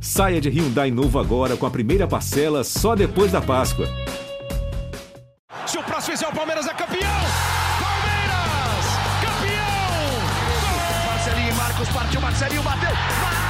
Saia de Hyundai novo agora com a primeira parcela só depois da Páscoa. Se o próximo fizer o Palmeiras é campeão! Palmeiras! Campeão! Marcelinho e Marcos partiu, Marcelinho bateu! Marcos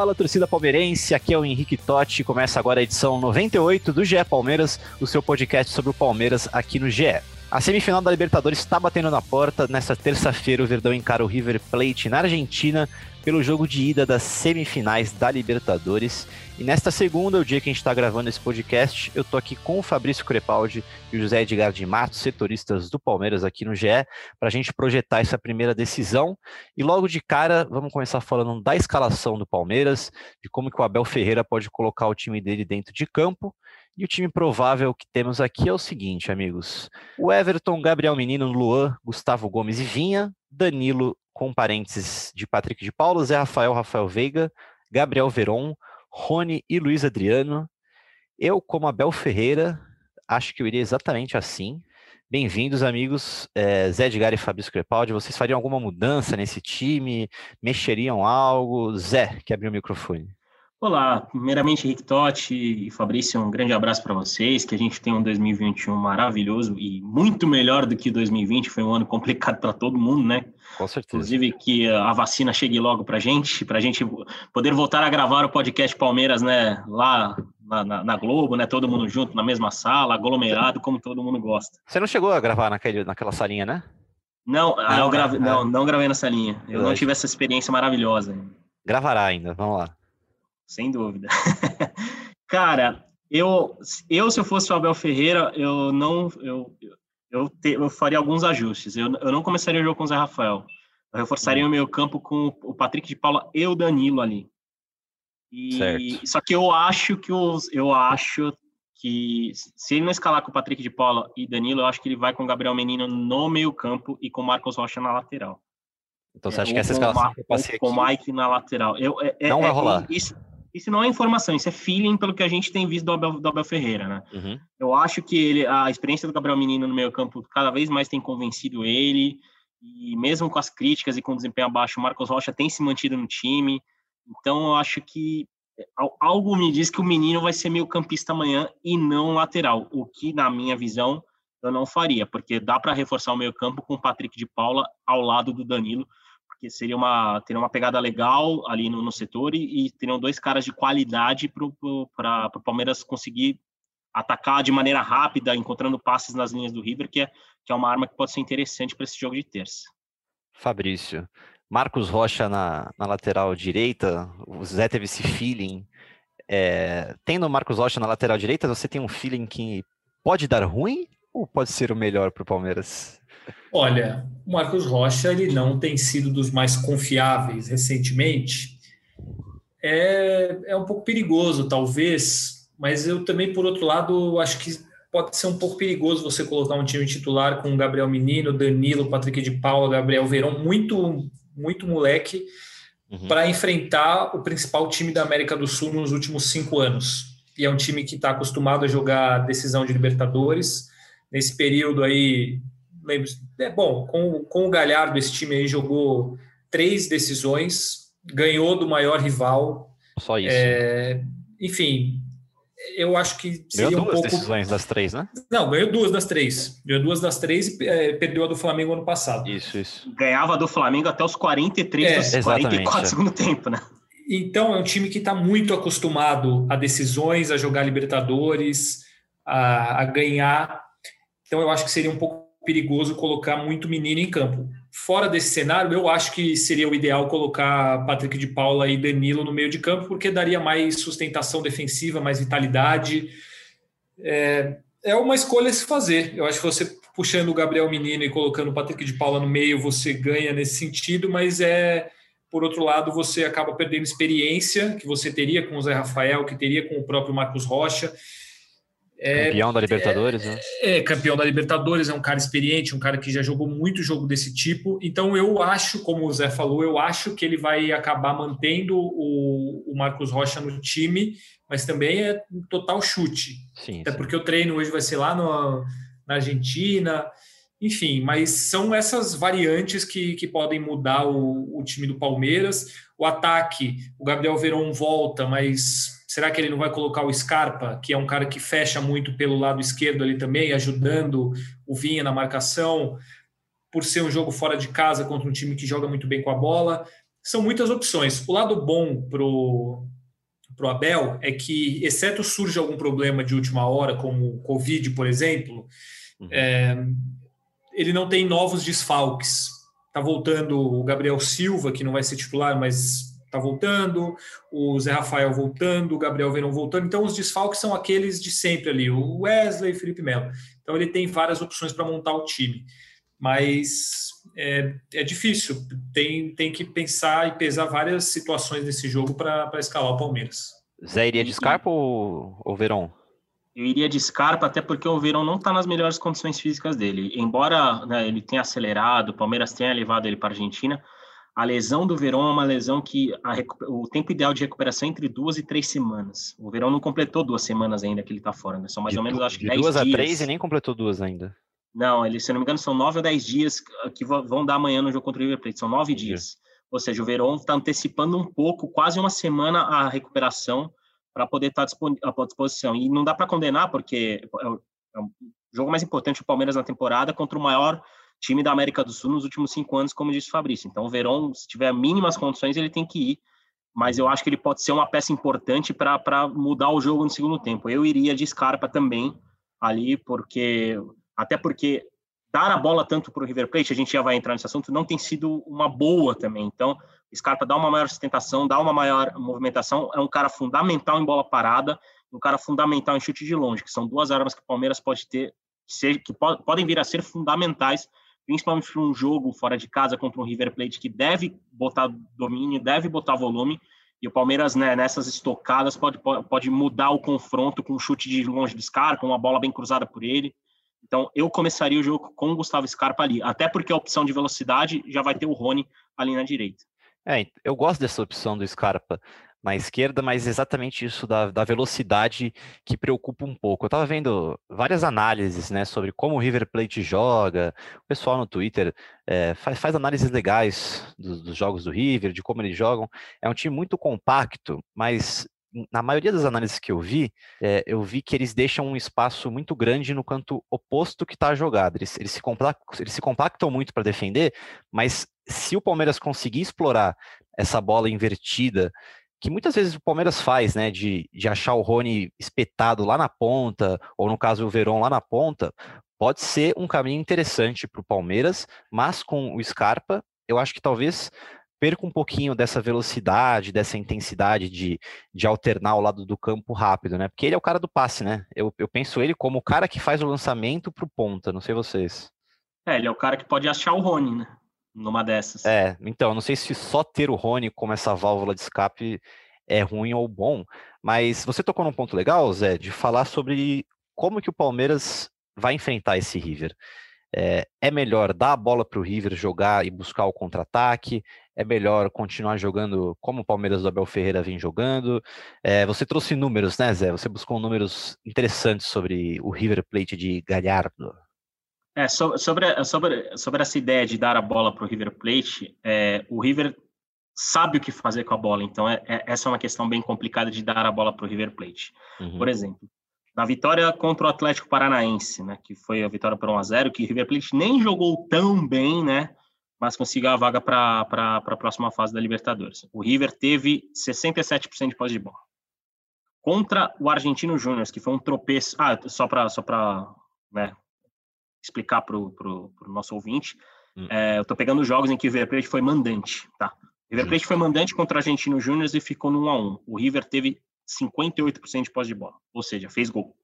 Fala, torcida palmeirense, aqui é o Henrique Totti. Começa agora a edição 98 do GE Palmeiras, o seu podcast sobre o Palmeiras aqui no GE. A semifinal da Libertadores está batendo na porta. Nesta terça-feira, o Verdão encara o River Plate na Argentina pelo jogo de ida das semifinais da Libertadores. E nesta segunda, o dia que a gente está gravando esse podcast, eu tô aqui com o Fabrício Crepaldi e o José Edgar de Matos, setoristas do Palmeiras aqui no GE, para a gente projetar essa primeira decisão. E logo de cara, vamos começar falando da escalação do Palmeiras, de como que o Abel Ferreira pode colocar o time dele dentro de campo. E o time provável que temos aqui é o seguinte, amigos: o Everton, Gabriel Menino, Luan, Gustavo Gomes e Vinha, Danilo com parênteses de Patrick de Paulo, Zé Rafael, Rafael Veiga, Gabriel Veron, Rony e Luiz Adriano. Eu, como Abel Ferreira, acho que eu iria exatamente assim. Bem-vindos, amigos. É, Zé Edgar e Fabrício Crepaldi. Vocês fariam alguma mudança nesse time? Mexeriam algo? Zé, que abriu o microfone. Olá, primeiramente Henrique Totti e Fabrício, um grande abraço para vocês, que a gente tem um 2021 maravilhoso e muito melhor do que 2020, foi um ano complicado para todo mundo, né? Com certeza. Inclusive que a vacina chegue logo para a gente, para a gente poder voltar a gravar o podcast Palmeiras, né, lá na, na, na, Globo, né, todo mundo junto na mesma sala, aglomerado, como todo mundo gosta. Você não chegou a gravar naquele, naquela salinha, né? Não, não, eu grave, é. não, não gravei nessa linha, eu Verdade. não tive essa experiência maravilhosa. Gravará ainda, vamos lá sem dúvida. Cara, eu, eu se eu fosse o Abel Ferreira, eu não, eu, eu, te, eu faria alguns ajustes. Eu, eu não começaria o jogo com o Zé Rafael. Eu reforçaria hum. o meio campo com o Patrick de Paula e o Danilo ali. E, certo. Só que eu acho que os, eu acho que se ele não escalar com o Patrick de Paula e Danilo, eu acho que ele vai com o Gabriel Menino no meio campo e com o Marcos Rocha na lateral. Então você acha é, que essa escalação que eu passei aqui... Com o Mike na lateral. Eu, é, não é, vai rolar. Isso, isso não é informação, isso é feeling pelo que a gente tem visto do Abel, do Abel Ferreira, né? Uhum. Eu acho que ele, a experiência do Gabriel Menino no meio campo cada vez mais tem convencido ele, e mesmo com as críticas e com o desempenho abaixo, o Marcos Rocha tem se mantido no time, então eu acho que é, algo me diz que o menino vai ser meio campista amanhã e não lateral, o que na minha visão eu não faria, porque dá para reforçar o meio campo com o Patrick de Paula ao lado do Danilo, porque seria uma, teria uma pegada legal ali no, no setor e, e teriam dois caras de qualidade para o Palmeiras conseguir atacar de maneira rápida, encontrando passes nas linhas do River, que é, que é uma arma que pode ser interessante para esse jogo de terça. Fabrício, Marcos Rocha na, na lateral direita, o Zé teve esse feeling. É, tendo o Marcos Rocha na lateral direita, você tem um feeling que pode dar ruim ou pode ser o melhor para o Palmeiras? Olha, o Marcos Rocha ele não tem sido dos mais confiáveis recentemente. É, é um pouco perigoso, talvez, mas eu também, por outro lado, acho que pode ser um pouco perigoso você colocar um time titular com Gabriel Menino, Danilo, Patrick de Paula, Gabriel Verão, muito, muito moleque, uhum. para enfrentar o principal time da América do Sul nos últimos cinco anos. E é um time que está acostumado a jogar decisão de Libertadores. Nesse período aí, é bom, com, com o Galhardo, esse time aí jogou três decisões, ganhou do maior rival. Só isso. É, enfim, eu acho que seria ganhou duas um pouco... decisões das três, né? Não, ganhou duas das três. Ganhou duas das três e é, perdeu a do Flamengo ano passado. Isso, isso. Ganhava do Flamengo até os 43 é, dos 44 é. segundo tempo, né? Então, é um time que está muito acostumado a decisões, a jogar Libertadores, a, a ganhar. Então, eu acho que seria um pouco perigoso colocar muito menino em campo. Fora desse cenário, eu acho que seria o ideal colocar Patrick de Paula e Danilo no meio de campo, porque daria mais sustentação defensiva, mais vitalidade. É, é uma escolha a se fazer. Eu acho que você puxando o Gabriel Menino e colocando o Patrick de Paula no meio, você ganha nesse sentido, mas é por outro lado, você acaba perdendo experiência que você teria com o Zé Rafael, que teria com o próprio Marcos Rocha É, campeão da Libertadores, é, né? É, campeão da Libertadores, é um cara experiente, um cara que já jogou muito jogo desse tipo. Então eu acho, como o Zé falou, eu acho que ele vai acabar mantendo o, o Marcos Rocha no time, mas também é um total chute. Sim, Até sim. porque o treino hoje vai ser lá no, na Argentina. Enfim, mas são essas variantes que, que podem mudar o, o time do Palmeiras. O ataque, o Gabriel Veron volta, mas será que ele não vai colocar o Scarpa, que é um cara que fecha muito pelo lado esquerdo ali também, ajudando o Vinha na marcação, por ser um jogo fora de casa contra um time que joga muito bem com a bola? São muitas opções. O lado bom pro para o Abel é que, exceto surge algum problema de última hora, como o Covid, por exemplo, uhum. é, ele não tem novos desfalques. Está voltando o Gabriel Silva, que não vai ser titular, mas está voltando, o Zé Rafael voltando, o Gabriel Verão voltando. Então, os desfalques são aqueles de sempre ali, o Wesley e Felipe Melo. Então, ele tem várias opções para montar o time. Mas é, é, difícil, tem, tem que pensar e pesar várias situações desse jogo para escalar o Palmeiras. Zé iria de Scarpa ou, ou Verão? Eu iria de Scarpa, até porque o Verão não está nas melhores condições físicas dele. Embora né, ele tenha acelerado, o Palmeiras tenha levado ele para a Argentina, a lesão do Verão é uma lesão que a, o tempo ideal de recuperação é entre duas e três semanas. O Verão não completou duas semanas ainda que ele está fora, né? São mais de ou menos, acho que dez duas dias. a três e nem completou duas ainda. Não, ele, se não me engano, são nove ou dez dias que vão dar amanhã no jogo contra o River Plate. São nove dias. Ou seja, o Verão está antecipando um pouco, quase uma semana a recuperação para poder estar tá à disposição. E não dá para condenar, porque é o, é o jogo mais importante do Palmeiras na temporada contra o maior time da América do Sul nos últimos cinco anos, como disse o Fabrício. Então, o Verón, se tiver mínimas condições, ele tem que ir. Mas eu acho que ele pode ser uma peça importante para mudar o jogo no segundo tempo. Eu iria de Scarpa também ali, porque até porque dar a bola tanto para o River Plate, a gente já vai entrar nesse assunto, não tem sido uma boa também. Então, Scarpa dá uma maior sustentação, dá uma maior movimentação, é um cara fundamental em bola parada, um cara fundamental em chute de longe, que são duas armas que o Palmeiras pode ter, que, seja, que po podem vir a ser fundamentais, principalmente para um jogo fora de casa contra um River Plate que deve botar domínio, deve botar volume, e o Palmeiras, né, nessas estocadas, pode, pode mudar o confronto com um chute de longe do Scarpa, uma bola bem cruzada por ele. Então, eu começaria o jogo com o Gustavo Scarpa ali, até porque a opção de velocidade já vai ter o Rony ali na direita. É, eu gosto dessa opção do Scarpa na esquerda, mas exatamente isso da, da velocidade que preocupa um pouco. Eu estava vendo várias análises né, sobre como o River Plate joga, o pessoal no Twitter é, faz, faz, análises legais dos, dos jogos do River, de como eles jogam. É um time muito compacto, mas na maioria das análises que eu vi, é, eu vi que eles deixam um espaço muito grande no canto oposto que está jogado. Eles, eles, se eles se compactam muito para defender, mas se o Palmeiras conseguir explorar essa bola invertida, que muitas vezes o Palmeiras faz, né, de, de achar o Rony espetado lá na ponta, ou no caso o Verón lá na ponta, pode ser um caminho interessante para o Palmeiras, mas com o Scarpa, eu acho que talvez perca um pouquinho dessa velocidade, dessa intensidade de, de alternar ao lado do campo rápido, né? Porque ele é o cara do passe, né? Eu, eu penso ele como o cara que faz o lançamento para o ponta, não sei vocês. É, ele é o cara que pode achar o Rony, né? Numa dessas. É, então, não sei se só ter o Rony como essa válvula de escape é ruim ou bom, mas você tocou num ponto legal, Zé, de falar sobre como que o Palmeiras vai enfrentar esse River. É, é melhor dar a bola para o River jogar e buscar o contra-ataque? É melhor continuar jogando como o Palmeiras do Abel Ferreira vem jogando? É, você trouxe números, né, Zé? Você buscou números interessantes sobre o River Plate de Galhardo. É, sobre, sobre, sobre essa ideia de dar a bola para o River Plate, é, o River sabe o que fazer com a bola, então é, é essa é uma questão bem complicada de dar a bola para o River Plate. Uhum. Por exemplo, na vitória contra o Atlético Paranaense, né, que foi a vitória por 1 a 0 que o River Plate nem jogou tão bem, né, mas conseguiu a vaga para a próxima fase da Libertadores. O River teve 67% de posse de bola. Contra o Argentino Júnior, que foi um tropeço. Ah, só para só né, explicar para o nosso ouvinte, hum. é, eu estou pegando os jogos em que o River Plate foi mandante. Tá? O River Plate foi mandante contra o Argentino Júnior e ficou no 1 a 1 O River teve 58% de posse de bola, ou seja, fez gol.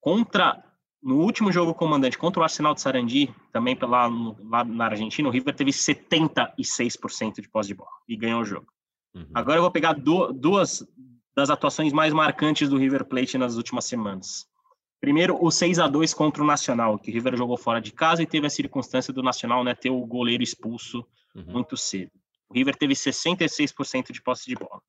Contra no último jogo comandante contra o Arsenal de Sarandi, também pela, lá na Argentina, o River teve 76% de posse de bola e ganhou o jogo. Uhum. Agora eu vou pegar do, duas das atuações mais marcantes do River Plate nas últimas semanas. Primeiro, o 6 a 2 contra o Nacional, que o River jogou fora de casa e teve a circunstância do Nacional né, ter o goleiro expulso uhum. muito cedo. O River teve 66% de posse de bola.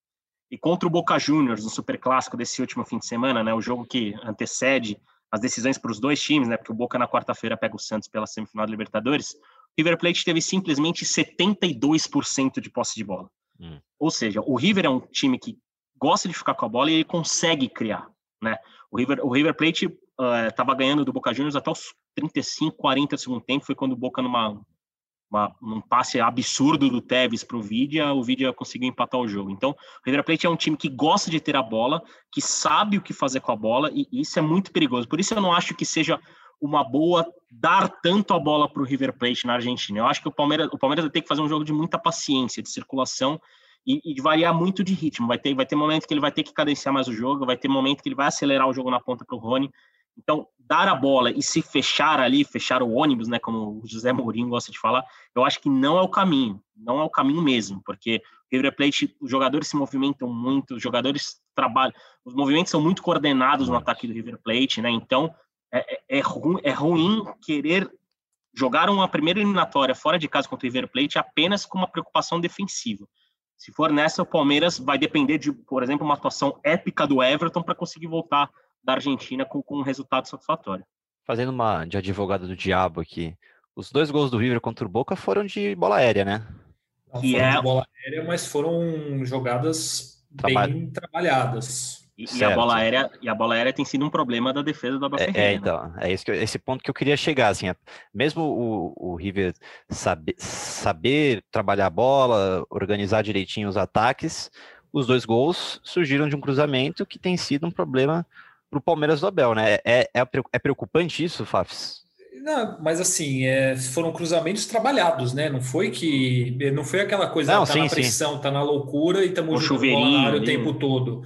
E contra o Boca Juniors, no superclássico desse último fim de semana, né, o jogo que antecede as decisões para os dois times, né, porque o Boca na quarta-feira pega o Santos pela semifinal da Libertadores, o River Plate teve simplesmente 72% de posse de bola. Hum. Ou seja, o River é um time que gosta de ficar com a bola e ele consegue criar, né? O River, o River Plate estava uh, ganhando do Boca Juniors até os 35, 40 do segundo tempo, foi quando o Boca numa uma, um passe absurdo do Tevez para o Vidia, o Vidia conseguiu empatar o jogo. Então, o River Plate é um time que gosta de ter a bola, que sabe o que fazer com a bola, e isso é muito perigoso. Por isso eu não acho que seja uma boa dar tanto a bola para o River Plate na Argentina. Eu acho que o Palmeiras, o Palmeiras vai ter que fazer um jogo de muita paciência, de circulação e, e variar muito de ritmo. Vai ter, vai ter momento que ele vai ter que cadenciar mais o jogo, vai ter momento que ele vai acelerar o jogo na ponta para o Rony. Então, dar a bola e se fechar ali, fechar o ônibus, né, como o José Mourinho gosta de falar, eu acho que não é o caminho, não é o caminho mesmo, porque o River Plate, os jogadores se movimentam muito, os jogadores trabalham, os movimentos são muito coordenados no ataque do River Plate, né, então é, é, é, é ruim querer jogar uma primeira eliminatória fora de casa contra o River Plate apenas com uma preocupação defensiva. Se for nessa, o Palmeiras vai depender de, por exemplo, uma atuação épica do Everton para conseguir voltar da Argentina com, com um resultado satisfatório. Fazendo uma de advogado do diabo aqui, os dois gols do River contra o Boca foram de bola aérea, né? Não que é... de bola aérea, mas foram jogadas Traba... bem trabalhadas. E, e, a bola aérea, e a bola aérea tem sido um problema da defesa do Abel é, é, então, é esse, que, esse ponto que eu queria chegar, assim, é, mesmo o, o River saber, saber trabalhar a bola, organizar direitinho os ataques, os dois gols surgiram de um cruzamento que tem sido um problema para o Palmeiras do Abel, né? É, é, é preocupante isso, Fafs? Não, mas assim, é, foram cruzamentos trabalhados, né? Não foi que. Não foi aquela coisa, não, tá sim, na pressão, sim. tá na loucura e estamos jogando o tempo todo.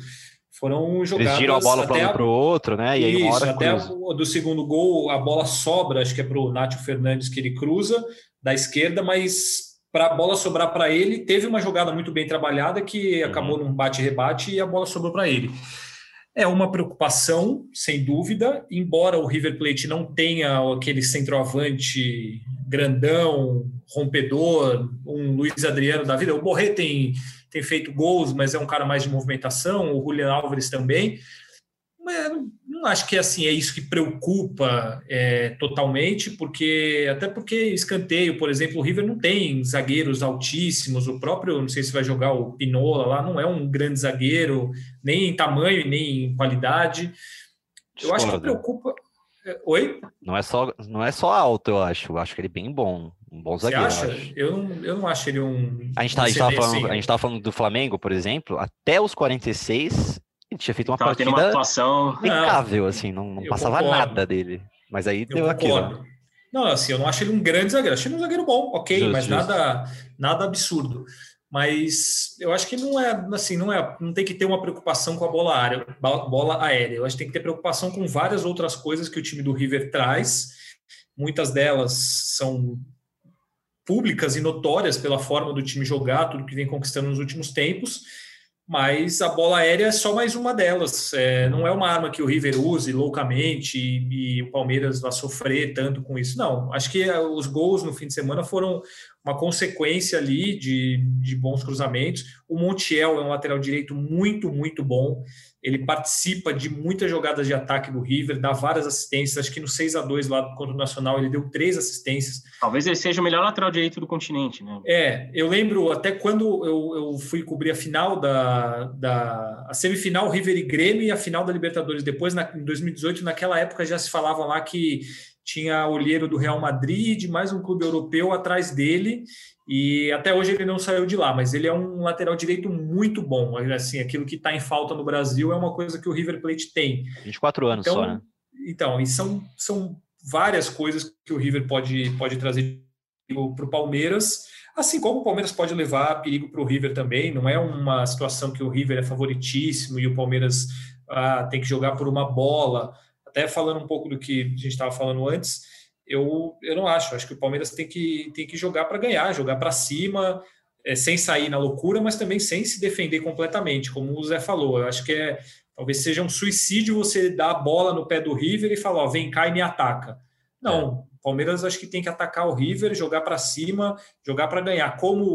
Foram jogadas. Eles giram a bola para um o outro, né? E aí Isso, até cruza. do segundo gol, a bola sobra, acho que é para o Nátio Fernandes que ele cruza da esquerda, mas para a bola sobrar para ele, teve uma jogada muito bem trabalhada que uhum. acabou num bate-rebate e a bola sobrou para ele. É uma preocupação, sem dúvida, embora o River Plate não tenha aquele centroavante grandão, rompedor, um Luiz Adriano da vida. O Borré tem, tem feito gols, mas é um cara mais de movimentação, o Julian Álvares também. Mas não acho que assim é isso que preocupa é, totalmente, porque até porque escanteio, por exemplo, o River não tem zagueiros altíssimos, o próprio, não sei se vai jogar o Pinola lá, não é um grande zagueiro, nem em tamanho, nem em qualidade. Eu acho que preocupa. É, oi? Não é só, não é só alto, eu acho. Eu acho que ele é bem bom. Um bom Você zagueiro. Acha? Eu, eu, não, eu não acho ele um. A gente, tá, a, gente tava falando, a gente tava falando do Flamengo, por exemplo, até os 46 ele tinha feito uma Tava partida uma atuação impecável, assim, não, não passava concordo. nada dele. Mas aí eu deu concordo. aquilo. Não, assim, eu não acho ele um grande zagueiro, achei ele um zagueiro bom, ok, just, mas just. nada nada absurdo. Mas eu acho que não é assim, não é, não tem que ter uma preocupação com a bola aérea, bola aérea. Eu acho que tem que ter preocupação com várias outras coisas que o time do River traz. Muitas delas são públicas e notórias pela forma do time jogar, tudo que vem conquistando nos últimos tempos mas a bola aérea é só mais uma delas. É, não é uma arma que o River use loucamente e, e, o Palmeiras vai sofrer tanto com isso. Não, acho que os gols no fim de semana foram uma consequência ali de, de bons cruzamentos. O Montiel é um lateral direito muito, muito bom ele participa de muitas jogadas de ataque do River, dá várias assistências. Acho que no 6 a 2 lá contra o Nacional ele deu três assistências. Talvez ele seja o melhor lateral direito do continente, né? É, eu lembro até quando eu, eu fui cobrir a final da, da a semifinal River e Grêmio e a final da Libertadores. Depois, na, em 2018, naquela época já se falava lá que tinha olheiro do Real Madrid, mais um clube europeu atrás dele, e até hoje ele não saiu de lá, mas ele é um lateral direito muito bom. Assim, aquilo que está em falta no Brasil é uma coisa que o River Plate tem. 24 anos então, só, né? Então, e são, são várias coisas que o River pode, pode trazer para o Palmeiras, assim como o Palmeiras pode levar perigo para o River também. Não é uma situação que o River é favoritíssimo e o Palmeiras ah, tem que jogar por uma bola. Até falando um pouco do que a gente estava falando antes, eu, eu não acho. Acho que o Palmeiras tem que, tem que jogar para ganhar, jogar para cima, é, sem sair na loucura, mas também sem se defender completamente, como o Zé falou. Eu acho que é Talvez seja um suicídio você dar a bola no pé do River e falar, ó, vem cá e me ataca. Não, o Palmeiras acho que tem que atacar o River, jogar para cima, jogar para ganhar. Como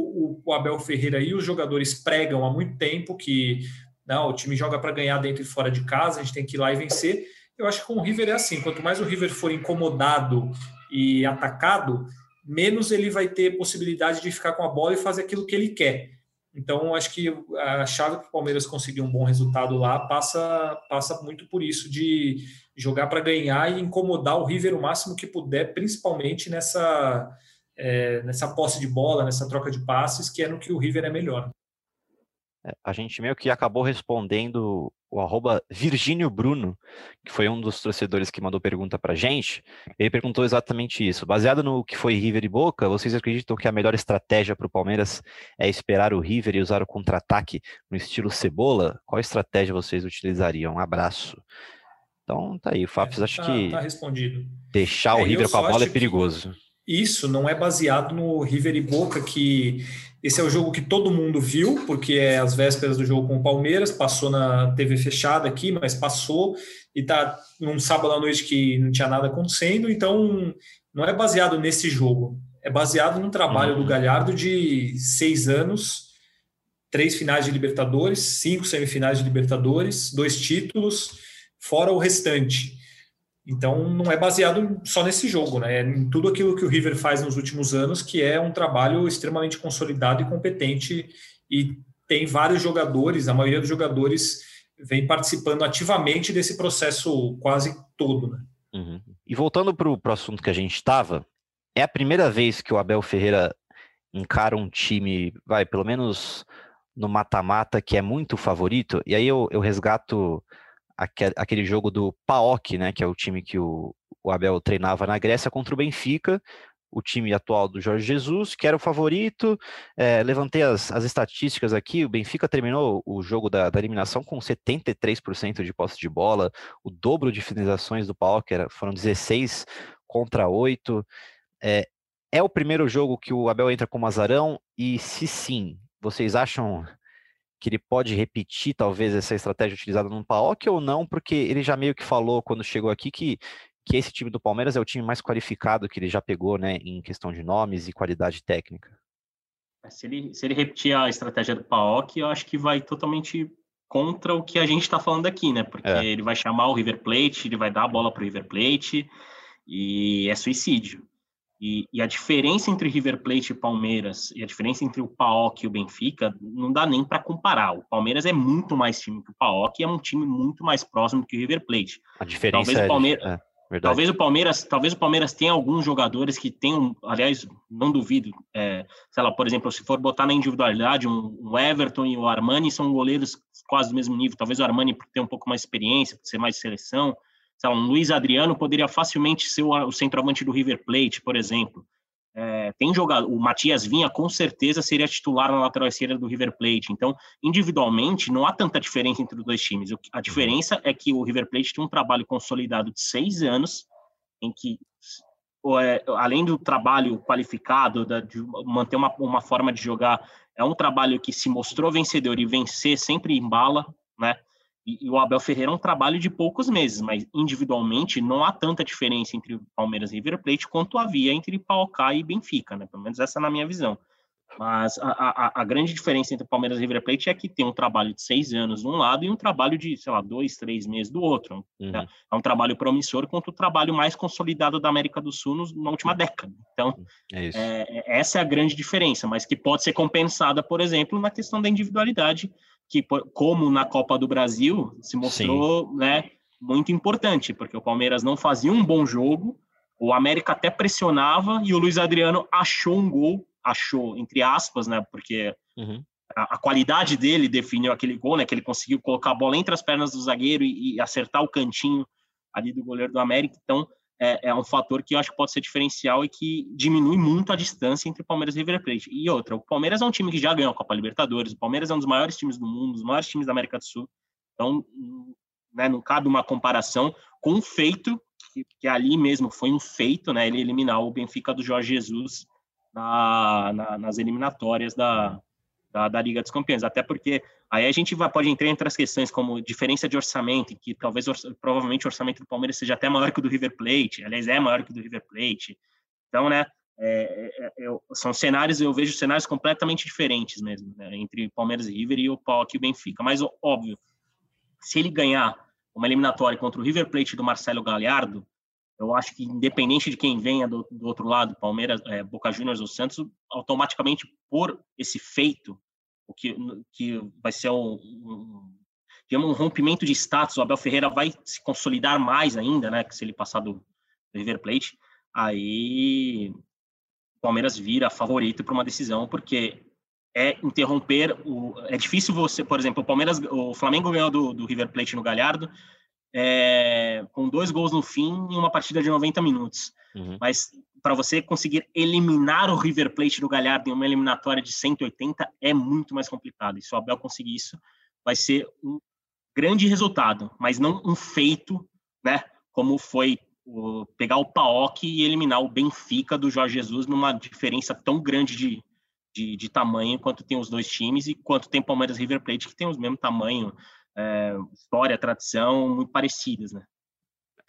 o, Abel Ferreira e os jogadores pregam há muito tempo que não, o time joga para ganhar dentro e fora de casa, a gente tem que ir lá e vencer. Eu acho que com o River é assim, quanto mais o River for incomodado e atacado, menos ele vai ter possibilidade de ficar com a bola e fazer aquilo que ele quer. Então, acho que a chave para o Palmeiras conseguir um bom resultado lá passa, passa muito por isso, de jogar para ganhar e incomodar o River o máximo que puder, principalmente nessa, é, nessa posse de bola, nessa troca de passes, que é no que o River é melhor. É, a gente meio que acabou respondendo o arroba Virgínio Bruno, que foi um dos torcedores que mandou pergunta para gente. Ele perguntou exatamente isso. Baseado no que foi River e Boca, vocês acreditam que a melhor estratégia para o Palmeiras é esperar o River e usar o contra-ataque no estilo cebola? Qual estratégia vocês utilizariam? Um abraço. Então tá aí, o Fábio, é, acho tá, que tá respondido. deixar o é, River com a bola é perigoso. Isso não é baseado no River e Boca que esse é o jogo que todo mundo viu, porque é as vésperas do jogo com o Palmeiras, passou na TV fechada aqui, mas passou e tá num sábado à noite que não tinha nada acontecendo, então não é baseado nesse jogo, é baseado no trabalho uhum. do Galhardo de seis anos, três finais de Libertadores, cinco semifinais de Libertadores, dois títulos, fora o restante. Então, não é baseado só nesse jogo, né? É em tudo aquilo que o River faz nos últimos anos, que é um trabalho extremamente consolidado e competente, e tem vários jogadores, a maioria dos jogadores vem participando ativamente desse processo quase todo, né? Uhum. E voltando para o assunto que a gente estava, é a primeira vez que o Abel Ferreira encara um time, vai, pelo menos no mata-mata, que é muito favorito, e aí eu, eu resgato aquele jogo do PAOK, né, que é o time que o, o Abel treinava na Grécia contra o Benfica, o time atual do Jorge Jesus, que era o favorito. É, levantei as, as, estatísticas aqui. O Benfica terminou o jogo da, da eliminação com 73% de posse de bola, o dobro de finalizações do PAOK era, foram 16 contra 8. É, é o primeiro jogo que o Abel entra com o Mazarão, e se sim, vocês acham que ele pode repetir talvez essa estratégia utilizada no PAOK ou não, porque ele já meio que falou quando chegou aqui que, que esse time do Palmeiras é o time mais qualificado que ele já pegou, né, em questão de nomes e qualidade técnica. É, se ele, se ele repetir a estratégia do PAOK, eu acho que vai totalmente contra o que a gente está falando aqui, né? Porque é. ele vai chamar o River Plate, ele vai dar a bola para o River Plate e é suicídio. E, e, a diferença entre River Plate e Palmeiras, e a diferença entre o PAOK e o Benfica, não dá nem para comparar. O Palmeiras é muito mais time que o PAOK e é um time muito mais próximo que o River Plate. A diferença talvez é, o Palmeiras, é, talvez o Palmeiras, talvez o Palmeiras tenha alguns jogadores que tenham, aliás, não duvido, é, sei lá, por exemplo, se for botar na individualidade, um, um, Everton e o Armani são goleiros quase do mesmo nível. Talvez o Armani por ter um pouco mais experiência, por ser mais seleção lá, um Luiz Adriano poderia facilmente ser o, o centroavante do River Plate, por exemplo. É, tem jogado, o Matias Vinha com certeza seria titular na lateral esquerda do River Plate. Então, individualmente, não há tanta diferença entre os dois times. A diferença é que o River Plate tem um trabalho consolidado de seis anos, em que, é, além do trabalho qualificado, de manter uma, uma forma de jogar, é um trabalho que se mostrou vencedor e vencer sempre em bala, né? E, e, o Abel Ferreira é um trabalho de poucos meses, mas individualmente não há tanta diferença entre Palmeiras e River Plate quanto havia entre Paucá e Benfica, né? Pelo menos essa é na minha visão. Mas a, a, a, grande diferença entre Palmeiras e River Plate é que tem um trabalho de seis anos de um lado e um trabalho de, sei lá, dois, três meses do outro. Uhum. Né? É um trabalho promissor quanto o trabalho mais consolidado da América do Sul nos, na última década. Então, é é, é, essa é a grande diferença, mas que pode ser compensada, por exemplo, na questão da individualidade, que, como na Copa do Brasil, se mostrou né, muito importante, porque o Palmeiras não fazia um bom jogo, o América até pressionava e o Luiz Adriano achou um gol, achou, entre aspas, né, porque uhum. a, a, qualidade dele definiu aquele gol, né, que ele conseguiu colocar a bola entre as pernas do zagueiro e, e acertar o cantinho ali do goleiro do América, então é, é, um fator que eu acho que pode ser diferencial e que diminui muito a distância entre Palmeiras e River Plate. E outra, o Palmeiras é um time que já ganhou a Copa Libertadores, o Palmeiras é um dos maiores times do mundo, dos maiores times da América do Sul. Então, né, não cabe uma comparação com um feito, que, que, ali mesmo foi um feito, né, ele eliminar o Benfica do Jorge Jesus na, na, nas eliminatórias da, da, da, Liga dos Campeões, até porque aí a gente vai, pode entrar entre as questões como diferença de orçamento, que talvez provavelmente o orçamento do Palmeiras seja até maior que o do River Plate, aliás, é maior que o do River Plate. Então, né, é, é, é são cenários, eu vejo cenários completamente diferentes mesmo, né, entre Palmeiras e River e o PAOK e o Benfica. Mas, óbvio, se ele ganhar uma eliminatória contra o River Plate do Marcelo Galhardo, eu acho que independente de quem venha do, do outro lado, Palmeiras, é, Boca Juniors ou Santos, automaticamente por esse feito, o que, que vai ser um, um, um rompimento de status, o Abel Ferreira vai se consolidar mais ainda, né? Que se ele passar do, River Plate, aí o Palmeiras vira favorito para uma decisão, porque é interromper o. É difícil você, por exemplo, o Palmeiras, o Flamengo ganhou do, do River Plate no Galhardo, é, com dois gols no fim em uma partida de 90 minutos. Uhum. Mas para você conseguir eliminar o River Plate do Galhardo em uma eliminatória de 180 é muito mais complicado. E se o Abel conseguir isso, vai ser um grande resultado, mas não um feito, né? Como foi o, pegar o Paok e eliminar o Benfica do Jorge Jesus numa diferença tão grande de, de, de tamanho quanto tem os dois times e quanto tem Palmeiras e River Plate, que tem os mesmo tamanho é, história, tradição muito parecidas, né?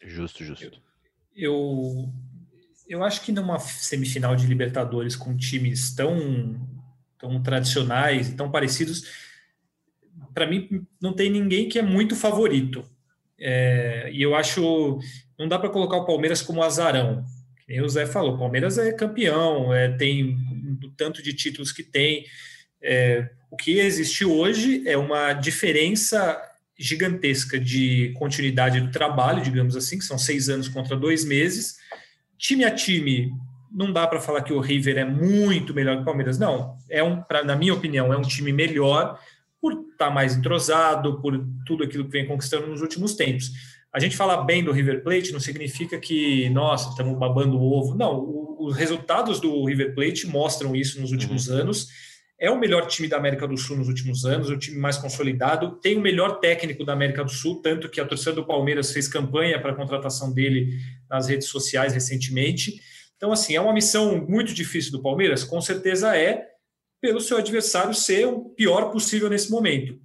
Justo, justo. Eu, eu acho que numa semifinal de Libertadores com times tão, tão tradicionais e tão parecidos, para mim não tem ninguém que é muito favorito. É, e eu acho não dá para colocar o Palmeiras como azarão. Nem o Zé falou, o Palmeiras é campeão, é, tem o tanto de títulos que tem. É, o que existe hoje é uma diferença gigantesca de continuidade do trabalho, digamos assim, que são seis anos contra dois meses. Time a time, não dá para falar que o River é muito melhor que o Palmeiras. Não, é um, pra, na minha opinião, é um time melhor por estar tá mais entrosado, por tudo aquilo que vem conquistando nos últimos tempos. A gente falar bem do River Plate não significa que, nossa, estamos babando o ovo. Não, os resultados do River Plate mostram isso nos últimos uhum. anos é o melhor time da América do Sul nos últimos anos, o time mais consolidado, tem o melhor técnico da América do Sul, tanto que a torcida do Palmeiras fez campanha para a contratação dele nas redes sociais recentemente. Então, assim, é uma missão muito difícil do Palmeiras? Com certeza é, pelo seu adversário ser o pior possível nesse momento.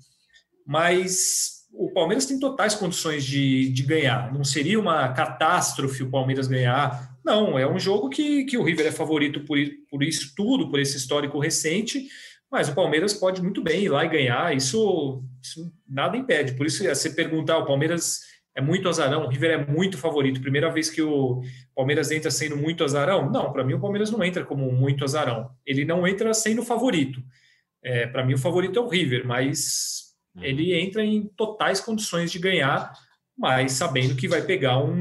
Mas o Palmeiras tem totais condições de, de ganhar. Não seria uma catástrofe o Palmeiras ganhar. Não, é um jogo que, que o River é favorito por, por isso tudo, por esse histórico recente mas o Palmeiras pode muito bem ir lá e ganhar, isso, isso nada impede. Por isso, você perguntar, o Palmeiras é muito azarão, o River é muito favorito. Primeira vez que o Palmeiras entra sendo muito azarão? Não, para mim o Palmeiras não entra como muito azarão. Ele não entra sendo favorito. É, para mim o favorito é o River, mas uhum. ele entra em totais condições de ganhar, mas sabendo que vai pegar um,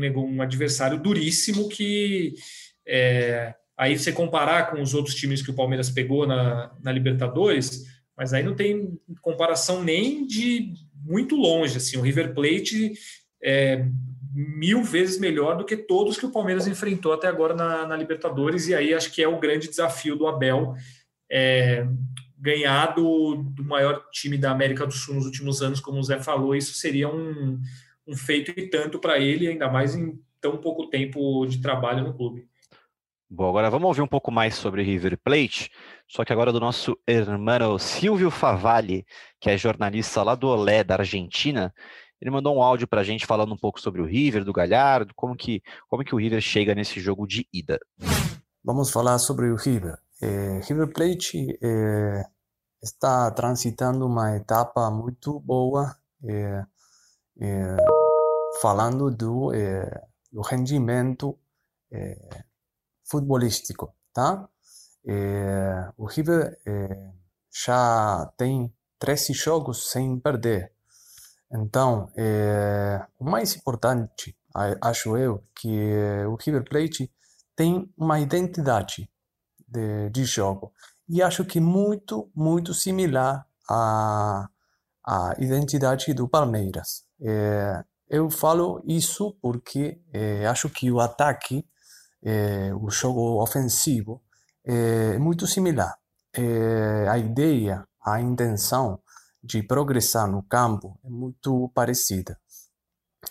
um, adversário duríssimo que é, Aí você comparar com os outros times que o Palmeiras pegou na, na Libertadores, mas aí não tem comparação nem de muito longe. Assim, o River Plate é mil vezes melhor do que todos que o Palmeiras enfrentou até agora na, na Libertadores, e aí acho que é o grande desafio do Abel é, ganhar do, do, maior time da América do Sul nos últimos anos, como o Zé falou, isso seria um, um feito e tanto para ele, ainda mais em tão pouco tempo de trabalho no clube. Bom, agora vamos ouvir um pouco mais sobre River Plate, só que agora do nosso irmão Silvio Favalli, que é jornalista lá do Olé, da Argentina. Ele mandou um áudio para a gente falando um pouco sobre o River, do Galhardo, como que, como que o River chega nesse jogo de ida. Vamos falar sobre o River. É, River Plate é, está transitando uma etapa muito boa, é, é falando do, é, do rendimento é, futebolístico, tá? É, o River é, já tem 13 jogos sem perder. Então, é, o mais importante, acho eu, que o River Plate tem uma identidade de, de jogo. E acho que muito, muito similar à, à identidade do Palmeiras. É, eu falo isso porque é, acho que o ataque é, o jogo ofensivo é muito similar. É, a ideia, a intenção de progressar no campo é muito parecida.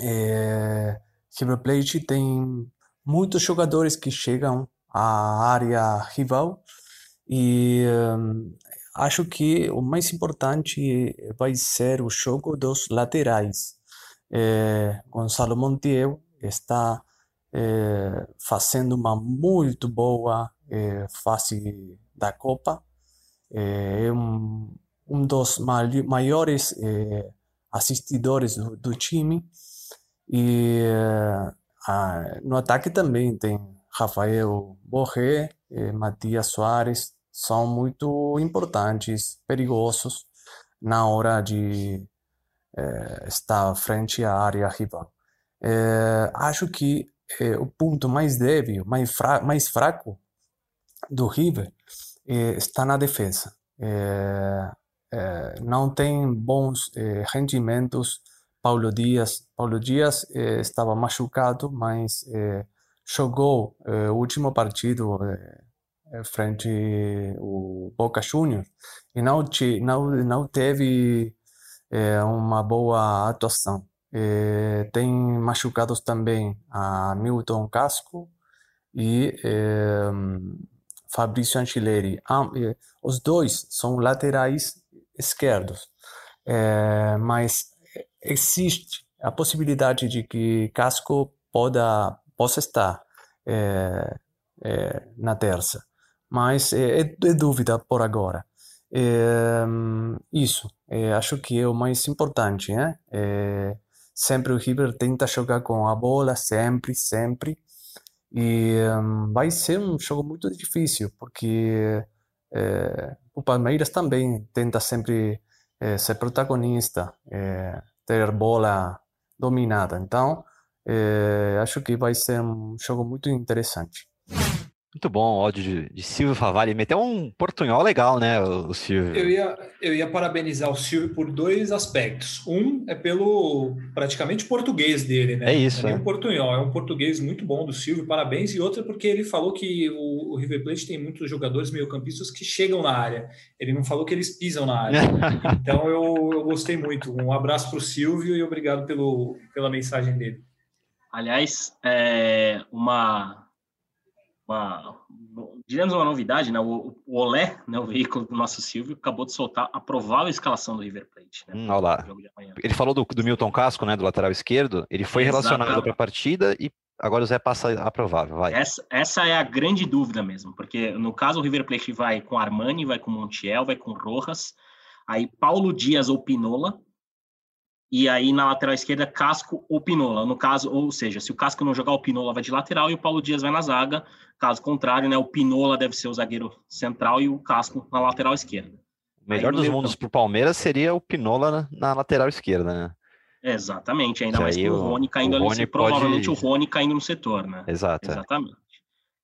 É, River Plate tem muitos jogadores que chegam à área rival e um, acho que o mais importante vai ser o jogo dos laterais. É, Gonçalo Montiel está é, fazendo uma muito boa é, fase da Copa. É um, um dos maiores é, assistidores do, do, time. E é, no ataque também tem Rafael Borré, Matias Soares, são muito importantes, perigosos na hora de é, estar frente à área rival. É, acho que é, o ponto mais débil, mais, fra mais fraco do River está na defesa. não tem bons rendimentos. Paulo Dias, Paulo Dias estava machucado, mas jogou o último partido frente o Boca Juniors e não, não, não teve é, uma boa atuação. É, tem machucados também a Milton Casco e é, Fabrício Anchileri. É, os dois são laterais esquerdos, mas existe a possibilidade de que Casco poda, possa estar na terça, mas é, é dúvida por agora. É, isso, é, acho que é o mais importante, né? É, sempre o River tenta jogar com a bola, sempre, sempre. E um, vai ser um jogo muito difícil, porque é, o Palmeiras também tenta sempre é, ser protagonista, é, ter bola dominada. Então, acho que vai ser um jogo muito interessante. Muito bom o áudio de, de Silvio Favalli. Meteu um portunhol legal, né, o, o Silvio? Eu ia, eu ia parabenizar o Silvio por dois aspectos. Um é pelo praticamente português dele, né? É isso. É, é um portunhol, é um português muito bom do Silvio, parabéns. E outra porque ele falou que o, o River Plate tem muitos jogadores meio-campistas que chegam na área. Ele não falou que eles pisam na área. então eu, eu gostei muito. Um abraço para o Silvio e obrigado pelo, pela mensagem dele. Aliás, é uma uma, digamos uma novidade, né? O, o Olé, né, o veículo do nosso Silvio, acabou de soltar a provável escalação do River Plate. Né, hum, olha lá. Ele falou do, do, Milton Casco, né, do lateral esquerdo. Ele foi Exatamente. relacionado para a partida e agora o Zé passa a provável. Vai. Essa, essa é a grande dúvida mesmo, porque no caso o River Plate vai com Armani, vai com Montiel, vai com Rojas, aí Paulo Dias ou Pinola, e aí na lateral esquerda Casco ou Pinola. No caso, ou seja, se o Casco não jogar, o Pinola vai de lateral e o Paulo Dias vai na zaga. Caso contrário, né, o Pinola deve ser o zagueiro central e o Casco na lateral esquerda. O melhor aí, dos mundos para o Palmeiras seria o Pinola na, na lateral esquerda, né? Exatamente, ainda mais com o Rony caindo ali, Rony provavelmente pode... o Rony caindo no setor, né? Exato. É. Exatamente.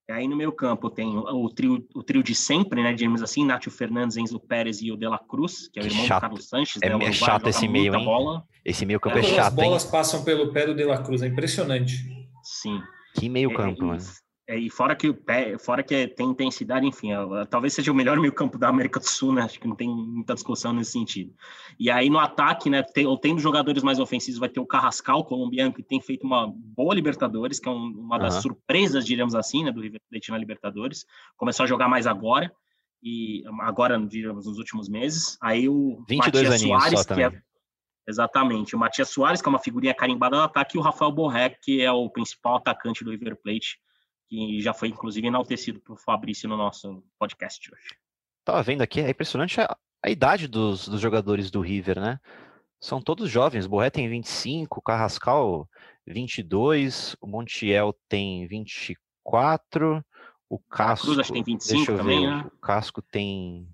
E aí no meio campo tem o trio, o trio de sempre, né, digamos assim, Nátio Fernandes, Enzo Pérez e o De La Cruz, que é o irmão chato. do Carlos Sanches. É, né, é chato esse meio, hein? Bola. Esse meio campo é, é chato, As bolas hein? passam pelo pé do De La Cruz, é impressionante. Sim. Que meio é, campo, é, mano. É, e fora que o pé, fora que tem intensidade, enfim, é, talvez seja o melhor meio-campo da América do Sul, né? Acho que não tem muita discussão nesse sentido. E aí no ataque, né, tem, tendo jogadores mais ofensivos, vai ter o Carrascal, colombiano, que tem feito uma boa Libertadores, que é um, uma das uhum. surpresas, diríamos assim, né, do River Plate na Libertadores. Começou a jogar mais agora e agora, digamos, nos últimos meses. Aí o 22 Matias Soares, que é Exatamente. O Matias Soares, que é uma figurinha carimbada do ataque, e o Rafael Borré, que é o principal atacante do River Plate que já foi inclusive enaltecido por Fabrício no nosso podcast hoje. Tava vendo aqui, é impressionante a, a idade dos, dos, jogadores do River, né? São todos jovens. Borré tem 25, Carrascal 22, o Montiel tem 24, o Casco. Cruz acho que tem 25 também, ver, né? O Casco tem.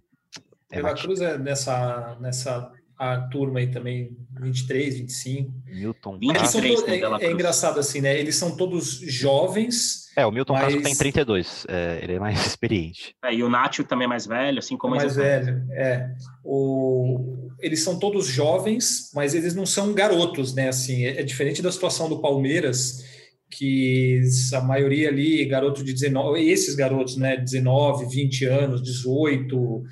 É, Cruz é nessa, nessa a turma aí também, 23, 25. Milton 23, é, é, engraçado assim, né? Eles são todos jovens. É, o Milton mas... Casco tem 32, é, ele é mais experiente. É, e o Nátio também é mais velho, assim como é mais velho. É. O... Eles são todos jovens, mas eles não são garotos, né? Assim, é, é diferente da situação do Palmeiras, que a maioria ali, garoto de 19, esses garotos, né? 19, 20 anos, 18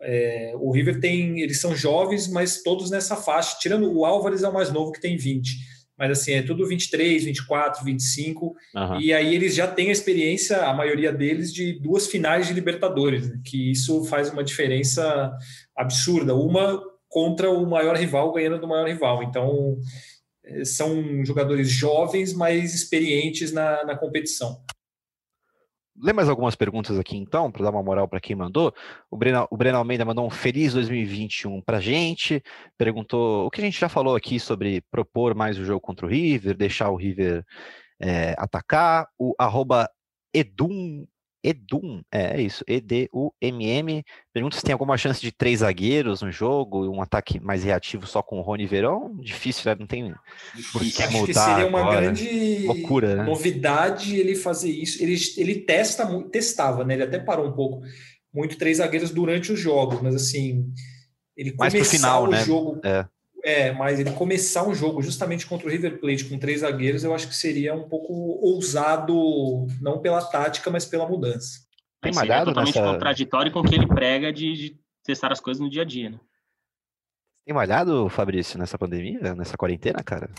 é, o River tem, eles são jovens, mas todos nessa faixa, tirando o Álvares é o mais novo que tem 20. mas assim, é tudo 23, 24, 25, uhum. e aí eles já têm a experiência, a maioria deles, de duas finais de Libertadores, né? que isso faz uma diferença absurda. Uma contra o maior rival ganhando do maior rival. Então, eh, são jogadores jovens, mas experientes na, na competição. Lê mais algumas perguntas aqui então, para dar uma moral para quem mandou. O Breno, o Breno Almeida mandou um feliz 2021 para gente. Perguntou o que a gente já falou aqui sobre propor mais o jogo contra o River, deixar o River é, atacar. O arroba Edum Edum, é, é isso, E-D-U-M-M. Pergunta se tem alguma chance de três zagueiros no jogo, um ataque mais reativo só com o Rony Verão. Difícil, né? Não tem por que Acho que seria uma agora. grande Loucura, né? novidade ele fazer isso. Ele, ele testa, testava, né? Ele até parou um pouco, muito três zagueiros durante os jogos, mas assim, ele mais começar final, o né? jogo... É é, mas ele começar um jogo justamente contra o River Plate com três zagueiros, eu acho que seria um pouco ousado, não pela tática, mas pela mudança. Tem malhado totalmente nessa... contraditório com o que ele prega de, de, testar as coisas no dia a dia, né? Tem malhado, Fabrício, nessa pandemia, nessa quarentena, cara?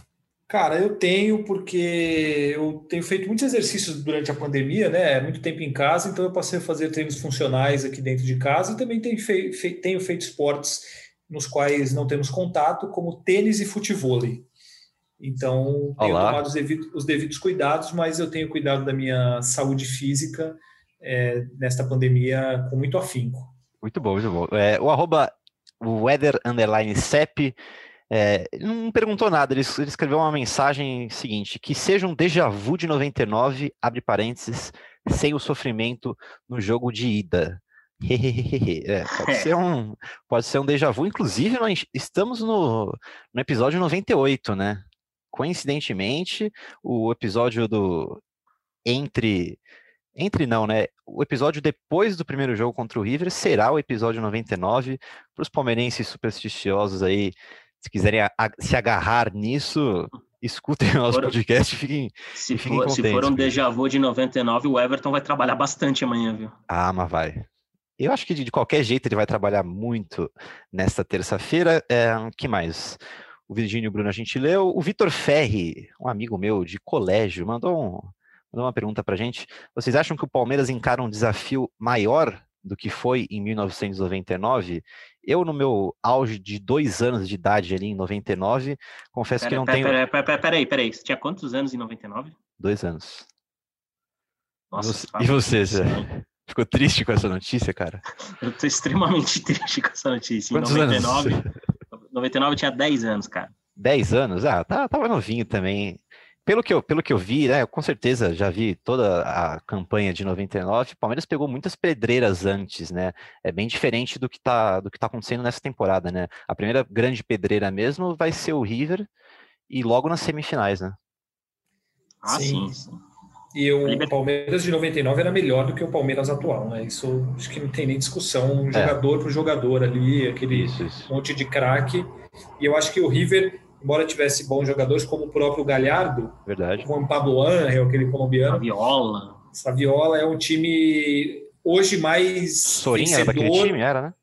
Cara, eu tenho porque eu tenho feito muitos exercícios durante a pandemia, né? Muito tempo em casa, então eu passei a fazer treinos funcionais aqui dentro de casa e também tenho, tenho feito esportes nos quais não temos contato, como tênis e futebol. Então, tenho Olá. tomado os devidos, os devidos, cuidados, mas eu tenho cuidado da minha saúde física é, nesta pandemia com muito afinco. Muito bom, muito bom. É, o arroba weather underline CEP é, não perguntou nada, ele, ele, escreveu uma mensagem seguinte, que seja um déjà vu de 99, abre parênteses, sem o sofrimento no jogo de ida. é, pode, ser um, pode ser um déjà vu. Inclusive, nós estamos no, no episódio 98, né? Coincidentemente, o episódio do. Entre. Entre não, né? O episódio depois do primeiro jogo contra o River será o episódio 99. Para os palmeirenses supersticiosos aí, se quiserem a, a, se agarrar nisso, escutem o nosso podcast e fiquem, se, fiquem for, se for um déjà vu de 99, o Everton vai trabalhar bastante amanhã, viu? Ah, mas vai. Eu acho que de qualquer jeito ele vai trabalhar muito nesta terça-feira. É, que mais? O Virgínio Bruno a gente leu. O Vitor Ferri, um amigo meu de colégio, mandou, um, mandou uma pergunta para a gente. Vocês acham que o Palmeiras encara um desafio maior do que foi em 1999? Eu, no meu auge de dois anos de idade ali em 99, confesso pera, que não pera, tenho... Peraí, peraí, peraí. Você tinha quantos anos em 99? Dois anos. Nossa, e você, Zé? Ficou triste com essa notícia, cara? Eu tô extremamente triste com essa notícia. Quantos em 99, anos? 99 eu tinha 10 anos, cara. 10 anos? Ah, tá, tava novinho também. Pelo que, eu, pelo que eu vi, né, eu com certeza já vi toda a campanha de 99, o Palmeiras pegou muitas pedreiras antes, né? É bem diferente do que tá, do que tá acontecendo nessa temporada, né? A primeira grande pedreira mesmo vai ser o River e logo nas semifinais, né? Ah, sim. sim. E o Palmeiras de 99 era melhor do que o Palmeiras atual, né? Isso acho que não tem nem discussão. Um é. jogador por jogador ali, aquele isso, isso. monte de craque. E eu acho que o River, embora tivesse bons jogadores, como o próprio Galhardo, Verdade. como o Pablo Angel, aquele colombiano. Saviola. Saviola é um time hoje mais. Sorinha vencedor. era daquele time, era, né?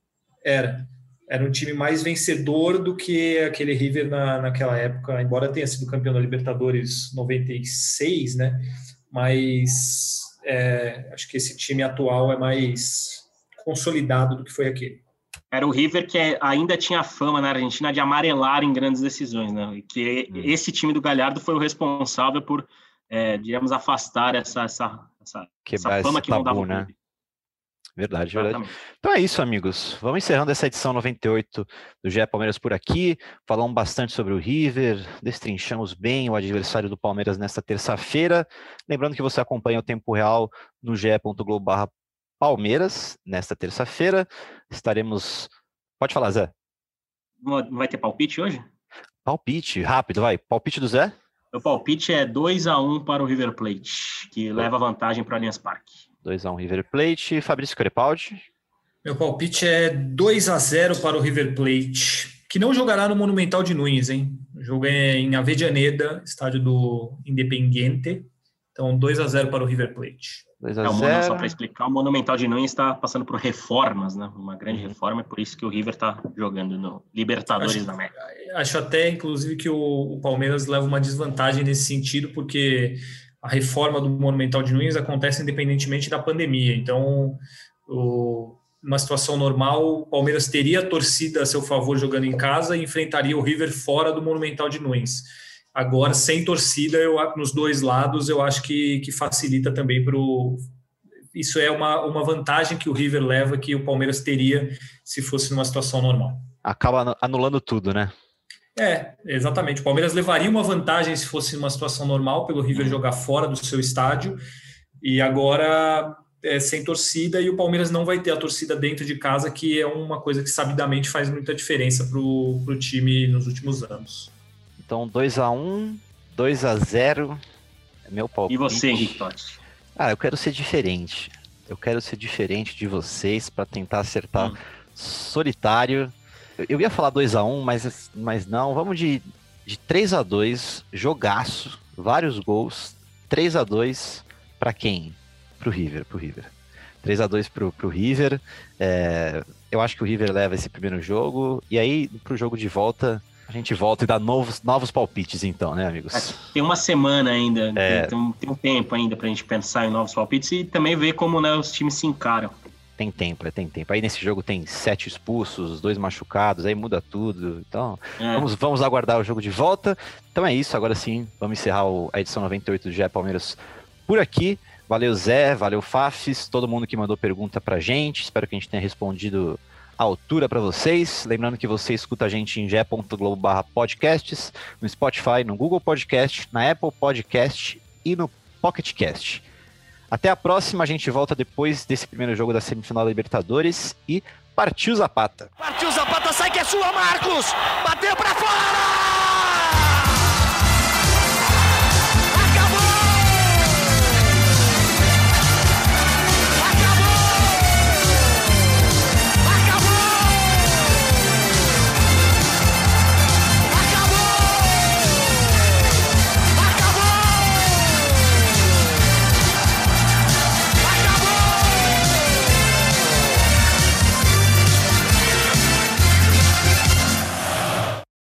Era. Era um time mais vencedor do que aquele River na, naquela época, embora tenha sido campeão da Libertadores 96, né? Mas é, acho que esse time atual é mais consolidado do que foi aquele. Era o River que ainda tinha fama na Argentina de amarelar em grandes decisões, né? E que hum. esse time do Galhardo foi o responsável por, é, digamos, afastar essa, essa, essa, essa fama que não dava né? Verdade, verdade. Então é isso, amigos. Vamos encerrando essa edição 98 do GE Palmeiras por aqui. Falamos bastante sobre o River, destrinchamos bem o adversário do Palmeiras nesta terça-feira. Lembrando que você acompanha o tempo real no ge.globo Palmeiras nesta terça-feira. Estaremos. Pode falar, Zé. Vai ter palpite hoje? Palpite, rápido, vai. Palpite do Zé? Meu palpite é 2 a 1 para o River Plate, que leva vantagem para o Allianz Parque. 2x1 um River Plate. Fabrício Crepaldi. Meu palpite é 2 a 0 para o River Plate, que não jogará no Monumental de Nunes, hein? O jogo é em Avejaneda, estádio do Independiente. Então, 2 a 0 para o River Plate. 2 É, a o Mono, 0 só para explicar, o Monumental de Nunes está passando por reformas, né? Uma grande Uhum. reforma, é por isso que o River está jogando no Libertadores Acho- da América. Acho até, inclusive, que o, o Palmeiras leva uma desvantagem nesse sentido, porque a reforma do Monumental de Nunes acontece independentemente da pandemia. Então, o, numa situação normal, o Palmeiras teria a torcida a seu favor jogando em casa e enfrentaria o River fora do Monumental de Nunes. Agora, sem torcida, eu, nos dois lados, eu acho que, que facilita também para o. Isso é uma, uma vantagem que o River leva que o Palmeiras teria se fosse numa situação normal. Acaba anu- anulando tudo, né? É, exatamente. O Palmeiras levaria uma vantagem se fosse uma situação normal, pelo River jogar fora do seu estádio, e agora é sem torcida, e o Palmeiras não vai ter a torcida dentro de casa, que é uma coisa que sabidamente faz muita diferença para o time nos últimos anos. Então 2 a 1 2 a 0 é meu palpite. E você, Henrique Totti? Ah, eu quero ser diferente. Eu quero ser diferente de vocês para tentar acertar Hum. solitário. Eu, ia falar 2 a 1 mas, mas não. Vamos de, de 3 a 2 jogaço, vários gols. 3 a 2 para quem? Pro River, pro River. 3 a 2 pro, pro River. É, eu acho que o River leva esse primeiro jogo. E aí, pro jogo de volta, a gente volta e dá novos, novos palpites, então, né, amigos? Tem uma semana ainda, É. tem, um- tem um tempo ainda para a gente pensar em novos palpites e também ver como né, os times se encaram. Tem tempo, é, tem tempo. Aí nesse jogo tem sete expulsos, dois machucados, aí muda tudo. Então, É. vamos, vamos aguardar o jogo de volta. Então é isso, agora sim, vamos encerrar a edição 98 do GE Palmeiras por aqui. Valeu, Zé, valeu, Fafis, todo mundo que mandou pergunta pra gente. Espero que a gente tenha respondido à altura pra vocês. Lembrando que você escuta a gente em ge.globo podcasts, no Spotify, no Google Podcast, na Apple Podcast e no Pocket Cast. Até a próxima, a gente volta depois desse primeiro jogo da semifinal da Libertadores e partiu Zapata. Partiu Zapata, sai que é sua, Marcos! Bateu pra fora!